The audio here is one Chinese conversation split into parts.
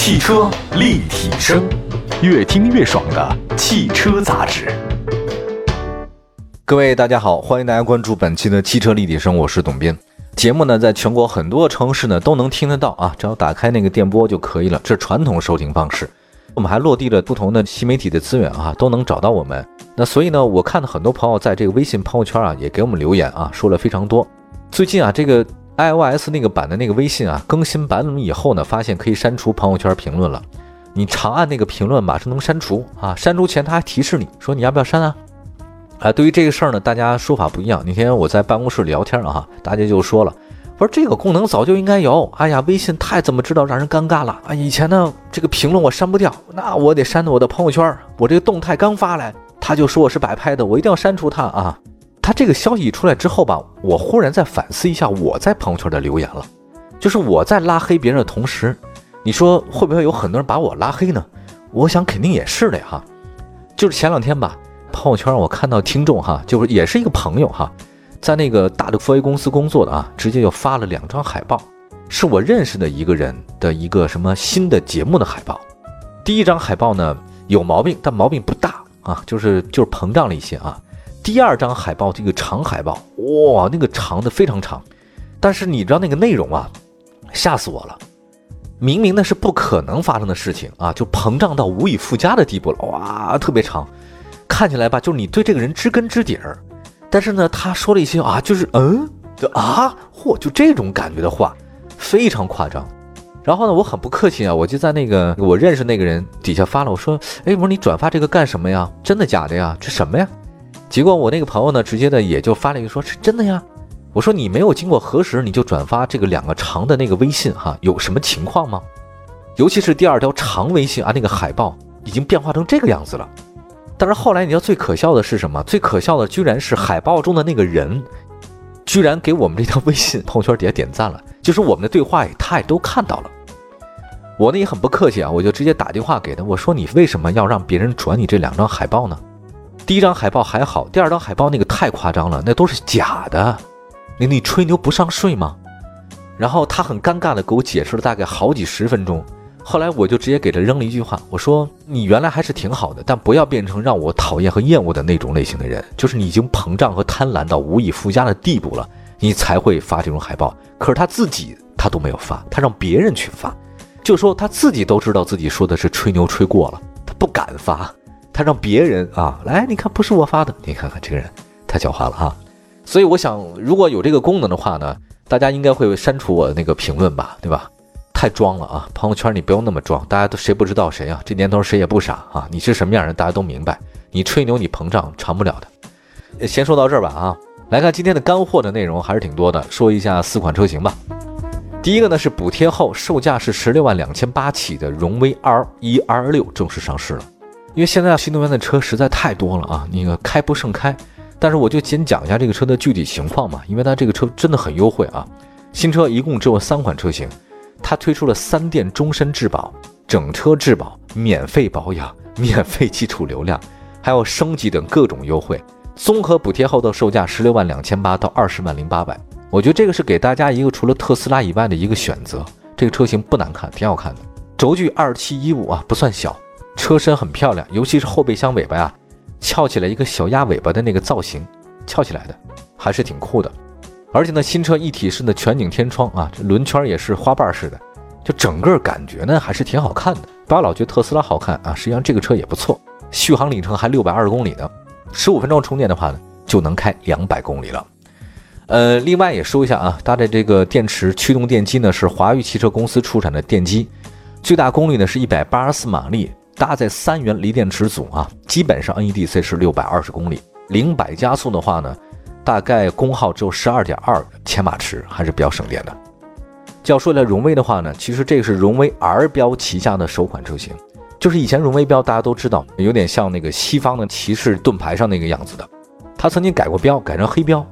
汽车立体声，越听越爽的汽车杂志。各位大家好，欢迎大家关注本期的汽车立体声，我是董斌。节目呢，在全国很多城市呢都能听得到啊，只要打开那个电波就可以了。这是传统收听方式。我们还落地了不同的新媒体的资源啊，都能找到我们。那所以呢，我看到很多朋友在这个微信朋友圈啊，也给我们留言啊，说了非常多。最近啊，这个 iOS 那个版的那个微信啊，更新版本以后呢，发现可以删除朋友圈评论了。你长按那个评论，马上能删除啊。删除前它还提示你说你要不要删啊？啊，对于这个事儿呢，大家说法不一样。那天我在办公室聊天啊，大家就说了，我说这个功能早就应该有。哎呀，微信太怎么知道让人尴尬了啊！以前呢，这个评论我删不掉，那我得删的我的朋友圈。我这个动态刚发来，他就说我是摆拍的，我一定要删除他啊。他这个消息一出来之后吧，我忽然在反思一下我在朋友圈的留言了，就是我在拉黑别人的同时，你说会不会有很多人把我拉黑呢？我想肯定也是的哈。就是前两天吧，朋友圈我看到听众哈，就是也是一个朋友哈，在那个大的 4A 公司工作的啊，直接就发了两张海报，是我认识的一个人的一个什么新的节目的海报。第一张海报呢有毛病，但毛病不大啊，就是就是膨胀了一些啊。第二张海报，这个长海报，哇，那个长的非常长，但是你知道那个内容啊，吓死我了！明明那是不可能发生的事情啊，就膨胀到无以复加的地步了，哇，特别长，看起来吧，就是你对这个人知根知底儿，但是呢，他说了一些啊，就是嗯，就啊，嚯，就这种感觉的话，非常夸张。然后呢，我很不客气啊，我就在那个我认识那个人底下发了，我说，哎，我说你转发这个干什么呀？真的假的呀？这什么呀？结果我那个朋友呢，直接的也就发了一个说：“是真的呀。”我说：“你没有经过核实，你就转发这个两个长的那个微信哈，有什么情况吗？尤其是第二条长微信啊，那个海报已经变化成这个样子了。但是后来你知道最可笑的是什么？最可笑的居然是海报中的那个人，居然给我们这条微信朋友圈底下点赞了，就是我们的对话他也都看到了。我呢也很不客气啊，我就直接打电话给他，我说：“你为什么要让别人转你这两张海报呢？”第一张海报还好，第二张海报那个太夸张了，那都是假的，你你吹牛不上税吗？然后他很尴尬的给我解释了大概好几十分钟，后来我就直接给他扔了一句话，我说你原来还是挺好的，但不要变成让我讨厌和厌恶的那种类型的人，就是你已经膨胀和贪婪到无以复加的地步了，你才会发这种海报。可是他自己他都没有发，他让别人去发，就说他自己都知道自己说的是吹牛吹过了，他不敢发。他让别人啊来，你看不是我发的，你看看这个人太狡猾了哈。所以我想，如果有这个功能的话呢，大家应该会删除我的那个评论吧，对吧？太装了啊！朋友圈你不用那么装，大家都谁不知道谁啊？这年头谁也不傻啊！你是什么样人，大家都明白。你吹牛你膨胀，长不了的。先说到这儿吧啊！来看今天的干货的内容还是挺多的，说一下四款车型吧。第一个呢是补贴后售价是十六万两千八起的荣威 R 一 R 六正式上市了。因为现在新能源的车实在太多了啊，那个开不胜开。但是我就先讲一下这个车的具体情况嘛，因为它这个车真的很优惠啊。新车一共只有三款车型，它推出了三电终身质保、整车质保、免费保养、免费基础流量，还有升级等各种优惠。综合补贴后的售价十六万两千八到二十万零八百，我觉得这个是给大家一个除了特斯拉以外的一个选择。这个车型不难看，挺好看的，轴距二七一五啊，不算小。车身很漂亮，尤其是后备箱尾巴呀，翘起来一个小鸭尾巴的那个造型，翘起来的还是挺酷的。而且呢，新车一体式的全景天窗啊，这轮圈也是花瓣式的，就整个感觉呢还是挺好看的。不要老觉得特斯拉好看啊，实际上这个车也不错，续航里程还六百二十公里呢，十五分钟充电的话呢，就能开两百公里了。呃，另外也说一下啊，搭载这个电池驱动电机呢是华域汽车公司出产的电机，最大功率呢是一百八十四马力。搭载三元锂电池组啊，基本上 NEDC 是六百二十公里，零百加速的话呢，大概功耗只有十二点二千瓦时，还是比较省电的。要说来荣威的话呢，其实这个是荣威 R 标旗下的首款车型，就是以前荣威标大家都知道，有点像那个西方的骑士盾牌上那个样子的，它曾经改过标，改成黑标，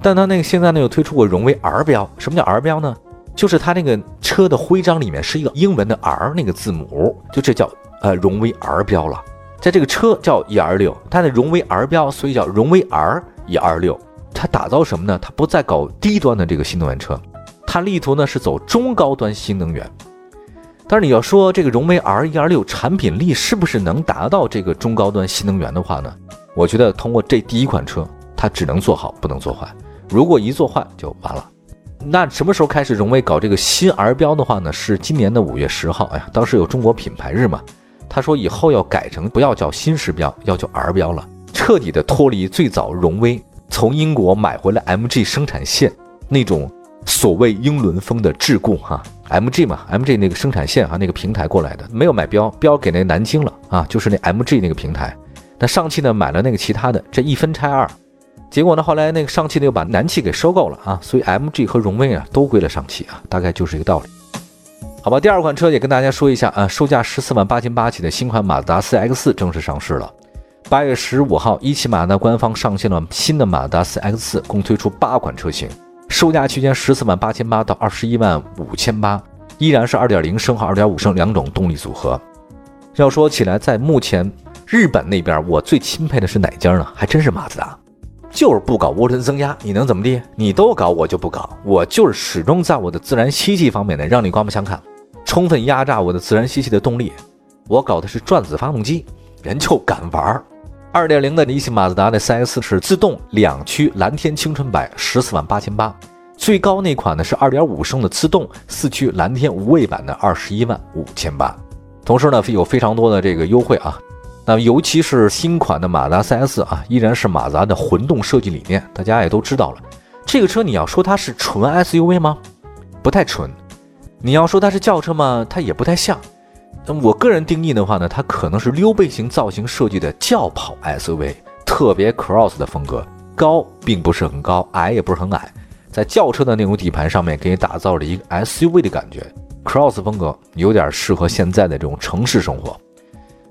但它那个现在呢又推出过荣威 R 标。什么叫 R 标呢？就是它那个车的徽章里面是一个英文的 R 那个字母，就这叫。呃，荣威 R 标了，在这个车叫 E R 六，它的荣威 R 标，所以叫荣威 R E R 六。它打造什么呢？它不再搞低端的这个新能源车，它力图呢是走中高端新能源。但是你要说这个荣威 R 一二六产品力是不是能达到这个中高端新能源的话呢？我觉得通过这第一款车，它只能做好，不能做坏。如果一做坏就完了。那什么时候开始荣威搞这个新 R 标的话呢？是今年的五月十号。哎呀，当时有中国品牌日嘛，他说以后要改成不要叫新时标，要叫 R 标了，彻底的脱离最早荣威从英国买回来 MG 生产线那种所谓英伦风的桎梏哈。MG 嘛，MG 那个生产线啊，那个平台过来的，没有买标，标给那南京了啊，就是那 MG 那个平台。那上汽呢买了那个其他的，这一分拆二，结果呢后来那个上汽呢又把南汽给收购了啊，所以 MG 和荣威啊都归了上汽啊，大概就是一个道理。好吧，第二款车也跟大家说一下啊，售价十四万八千八起的新款马自达 CX 正式上市了。八月十五号，一汽马自达官方上线了新的马自达 CX，共推出八款车型。售价区间十四万八千八到二十一万五千八，依然是二点零升和二点五升两种动力组合。要说起来，在目前日本那边，我最钦佩的是哪家呢？还真是马自达，就是不搞涡轮增压，你能怎么地？你都搞，我就不搞。我就是始终在我的自然吸气方面呢，让你刮目相看，充分压榨我的自然吸气的动力。我搞的是转子发动机，人就敢玩儿。二点零的一汽马自达的 CS 是自动两驱蓝天青春版，十四万八千八。最高那款呢是二点五升的自动四驱蓝天无畏版的二十一万五千八。同时呢有非常多的这个优惠啊。那尤其是新款的马自达 CS 啊，依然是马自达的混动设计理念，大家也都知道了。这个车你要说它是纯 SUV 吗？不太纯。你要说它是轿车吗？它也不太像。那我个人定义的话呢，它可能是溜背型造型设计的轿跑 SUV，特别 cross 的风格，高并不是很高，矮也不是很矮，在轿车的那种底盘上面给你打造了一个 SUV 的感觉，cross 风格有点适合现在的这种城市生活。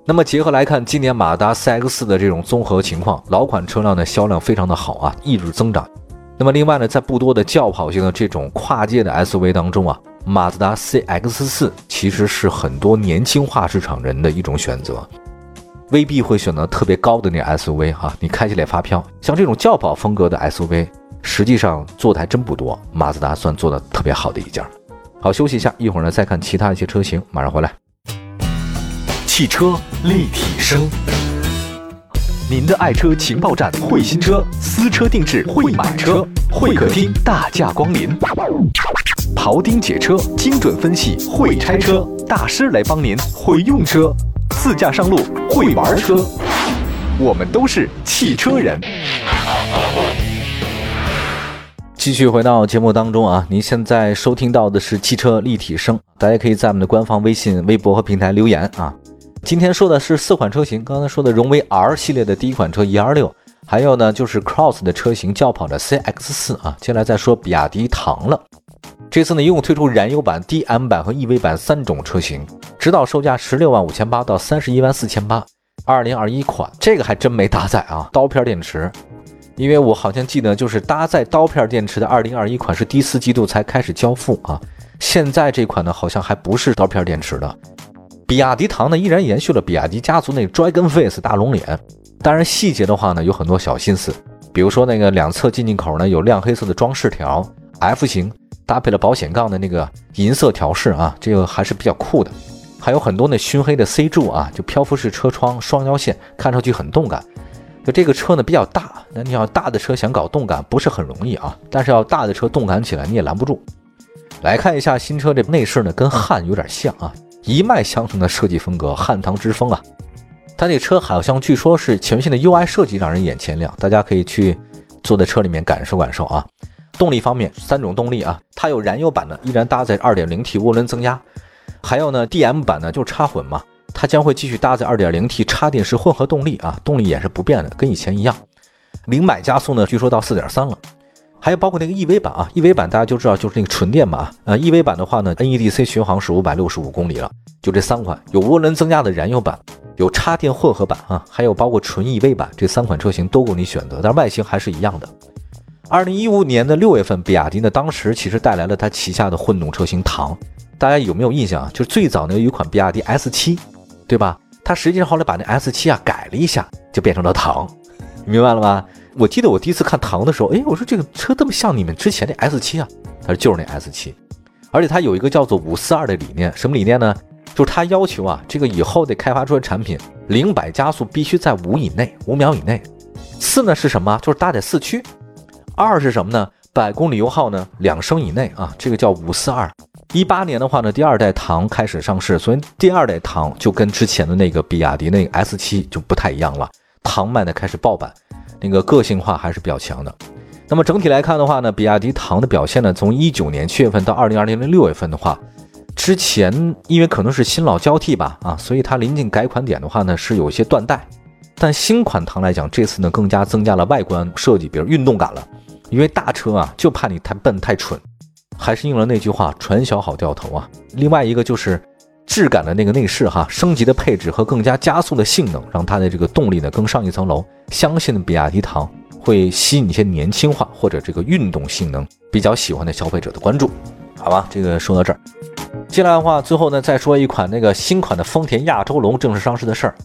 那么结合来看，今年马达 CX 的这种综合情况，老款车辆的销量非常的好啊，一直增长。那么另外呢，在不多的轿跑型的这种跨界的 SUV 当中啊。马自达 CX 四其实是很多年轻化市场人的一种选择，未必会选择特别高的那 SUV 哈，你开起来发飘。像这种轿跑风格的 SUV，实际上做的还真不多，马自达算做的特别好的一家。好，休息一下，一会儿呢再看其他一些车型，马上回来。汽车立体声，您的爱车情报站，会新车，私车定制，会买车，会客厅大驾光临。庖丁解车，精准分析；会拆车大师来帮您；会用车，自驾上路；会玩车，我们都是汽车人。继续回到节目当中啊，您现在收听到的是汽车立体声，大家可以在我们的官方微信、微博和平台留言啊。今天说的是四款车型，刚才说的荣威 R 系列的第一款车126，还有呢就是 Cross 的车型轿跑的 CX4 啊，接下来再说比亚迪唐了。这次呢，一共推出燃油版、DM 版和 EV 版三种车型，指导售价十六万五千八到三十一万四千八。二零二一款这个还真没搭载啊，刀片电池。因为我好像记得，就是搭载刀片电池的二零二一款是第四季度才开始交付啊。现在这款呢，好像还不是刀片电池的。比亚迪唐呢，依然延续了比亚迪家族那 Dragon Face 大龙脸，当然细节的话呢，有很多小心思，比如说那个两侧进气口呢有亮黑色的装饰条，F 型。搭配了保险杠的那个银色调饰啊，这个还是比较酷的。还有很多那熏黑的 C 柱啊，就漂浮式车窗、双腰线，看上去很动感。就这个车呢比较大，那你要大的车想搞动感不是很容易啊。但是要大的车动感起来你也拦不住。来看一下新车这内饰呢，跟汉有点像啊，一脉相承的设计风格，汉唐之风啊。它这车好像据说是全新的 UI 设计，让人眼前亮。大家可以去坐在车里面感受感受啊。动力方面，三种动力啊，它有燃油版的，依然搭载 2.0T 涡轮增压，还有呢，DM 版呢就是插混嘛，它将会继续搭载 2.0T 插电式混合动力啊，动力也是不变的，跟以前一样。零百加速呢，据说到4.3了。还有包括那个 EV 版啊，EV 版大家就知道就是那个纯电版，呃，EV 版的话呢，NEDC 巡航是565公里了。就这三款，有涡轮增压的燃油版，有插电混合版啊，还有包括纯 EV 版，这三款车型都供你选择，但是外形还是一样的。二零一五年的六月份，比亚迪呢，当时其实带来了它旗下的混动车型唐，大家有没有印象啊？就是最早呢有一款比亚迪 S 七，对吧？它实际上后来把那 S 七啊改了一下，就变成了唐，明白了吧？我记得我第一次看唐的时候，哎，我说这个车这么像你们之前的 S 七啊？他说就是那 S 七，而且它有一个叫做五四二的理念，什么理念呢？就是它要求啊，这个以后得开发出来产品，零百加速必须在五以内，五秒以内。四呢是什么？就是搭载四驱。二是什么呢？百公里油耗呢两升以内啊，这个叫五四二。一八年的话呢，第二代唐开始上市，所以第二代唐就跟之前的那个比亚迪那个 S 七就不太一样了。唐卖的开始爆版，那个个性化还是比较强的。那么整体来看的话呢，比亚迪唐的表现呢，从一九年七月份到二零二零年六月份的话，之前因为可能是新老交替吧，啊，所以它临近改款点的话呢，是有一些断代。但新款唐来讲，这次呢更加增加了外观设计，比如运动感了。因为大车啊，就怕你太笨太蠢，还是应了那句话，船小好掉头啊。另外一个就是质感的那个内饰哈，升级的配置和更加加速的性能，让它的这个动力呢更上一层楼。相信比亚迪唐会吸引一些年轻化或者这个运动性能比较喜欢的消费者的关注，好吧？这个说到这儿，接下来的话，最后呢再说一款那个新款的丰田亚洲龙正式上市的事儿。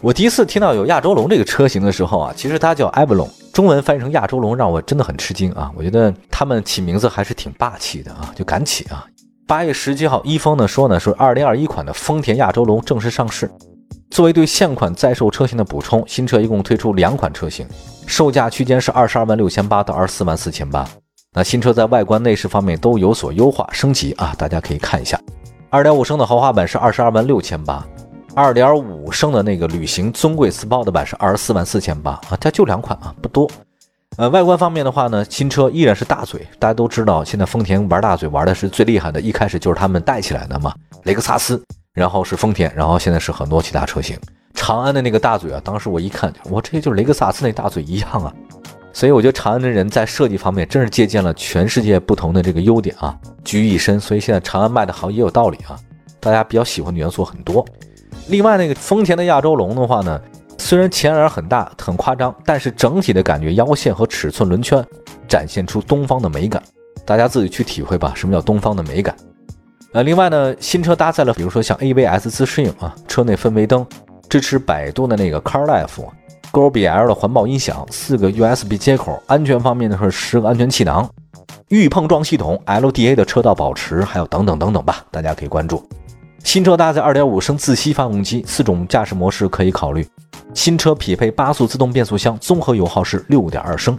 我第一次听到有亚洲龙这个车型的时候啊，其实它叫 Avalon，中文翻译成亚洲龙，让我真的很吃惊啊！我觉得他们起名字还是挺霸气的啊，就敢起啊！八月十七号，一丰呢说呢，说二零二一款的丰田亚洲龙正式上市。作为对现款在售车型的补充，新车一共推出两款车型，售价区间是二十二万六千八到二十四万四千八。那新车在外观内饰方面都有所优化升级啊，大家可以看一下。二点五升的豪华版是二十二万六千八。二点五升的那个旅行尊贵 Sport 版是二十四万四千八啊，它就两款啊，不多。呃，外观方面的话呢，新车依然是大嘴，大家都知道，现在丰田玩大嘴玩的是最厉害的，一开始就是他们带起来的嘛。雷克萨斯，然后是丰田，然后现在是很多其他车型。长安的那个大嘴啊，当时我一看，我这就是雷克萨斯那大嘴一样啊。所以我觉得长安的人在设计方面真是借鉴了全世界不同的这个优点啊，居一身。所以现在长安卖的好也有道理啊，大家比较喜欢的元素很多。另外那个丰田的亚洲龙的话呢，虽然前脸很大很夸张，但是整体的感觉腰线和尺寸轮圈展现出东方的美感，大家自己去体会吧。什么叫东方的美感？呃，另外呢，新车搭载了比如说像 AVS 自适应啊，车内氛围灯，支持百度的那个 CarLife，GoBL 的环保音响，四个 USB 接口，安全方面呢是十个安全气囊，预碰撞系统，LDA 的车道保持，还有等等等等吧，大家可以关注。新车搭载2.5升自吸发动机，四种驾驶模式可以考虑。新车匹配八速自动变速箱，综合油耗是6.2升。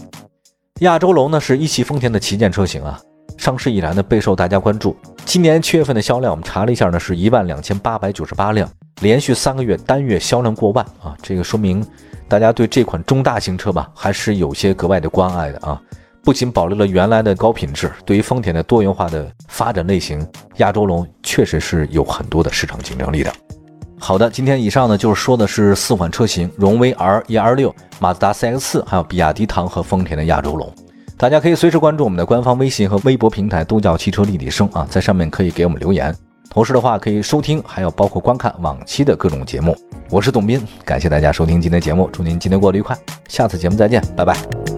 亚洲龙呢是一汽丰田的旗舰车型啊，上市以来呢备受大家关注。今年七月份的销量，我们查了一下呢是一万两千八百九十八辆，连续三个月单月销量过万啊，这个说明大家对这款中大型车吧还是有些格外的关爱的啊。不仅保留了原来的高品质，对于丰田的多元化的发展类型，亚洲龙确实是有很多的市场竞争力的。好的，今天以上呢就是说的是四款车型：荣威 R 一、R 六、马自达 CX 四，还有比亚迪唐和丰田的亚洲龙。大家可以随时关注我们的官方微信和微博平台，都叫汽车立体声啊，在上面可以给我们留言。同时的话，可以收听，还有包括观看往期的各种节目。我是董斌，感谢大家收听今天节目，祝您今天过得愉快，下次节目再见，拜拜。